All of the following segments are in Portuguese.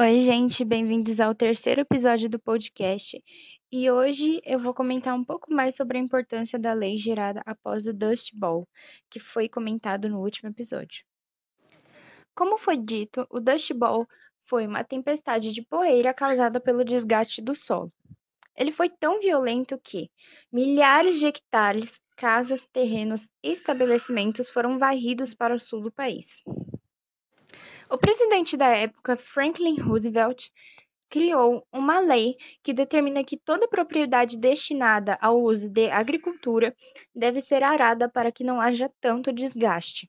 Oi, gente, bem-vindos ao terceiro episódio do podcast. E hoje eu vou comentar um pouco mais sobre a importância da lei gerada após o Dust Bowl, que foi comentado no último episódio. Como foi dito, o Dust Bowl foi uma tempestade de poeira causada pelo desgaste do solo. Ele foi tão violento que milhares de hectares, casas, terrenos e estabelecimentos foram varridos para o sul do país. O presidente da época, Franklin Roosevelt, criou uma lei que determina que toda propriedade destinada ao uso de agricultura deve ser arada para que não haja tanto desgaste.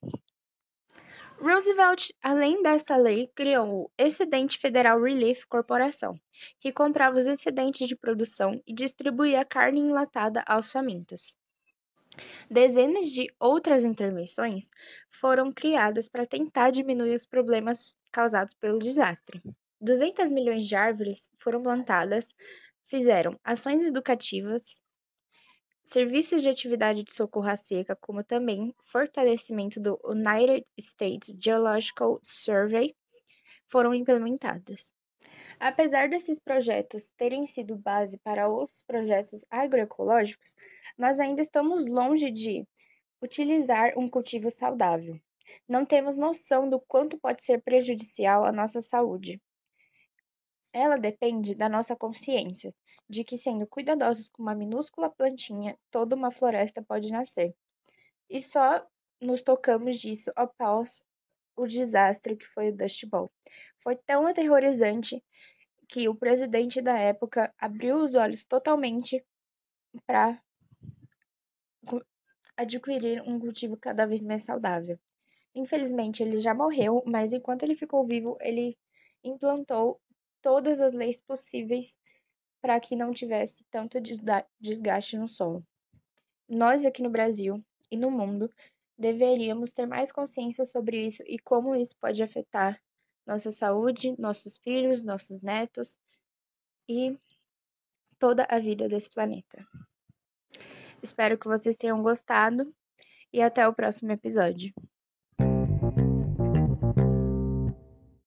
Roosevelt, além dessa lei, criou o Excedente Federal Relief Corporation, que comprava os excedentes de produção e distribuía carne enlatada aos famintos. Dezenas de outras intervenções foram criadas para tentar diminuir os problemas causados pelo desastre. 200 milhões de árvores foram plantadas, fizeram ações educativas, serviços de atividade de socorro à seca, como também fortalecimento do United States Geological Survey, foram implementadas. Apesar desses projetos terem sido base para outros projetos agroecológicos, nós ainda estamos longe de utilizar um cultivo saudável. Não temos noção do quanto pode ser prejudicial à nossa saúde. Ela depende da nossa consciência de que, sendo cuidadosos com uma minúscula plantinha, toda uma floresta pode nascer. E só nos tocamos disso após o desastre que foi o Dust Bowl. Foi tão aterrorizante que o presidente da época abriu os olhos totalmente para adquirir um cultivo cada vez mais saudável. Infelizmente, ele já morreu, mas enquanto ele ficou vivo, ele implantou todas as leis possíveis para que não tivesse tanto desgaste no solo. Nós aqui no Brasil e no mundo deveríamos ter mais consciência sobre isso e como isso pode afetar nossa saúde, nossos filhos, nossos netos e toda a vida desse planeta. Espero que vocês tenham gostado e até o próximo episódio.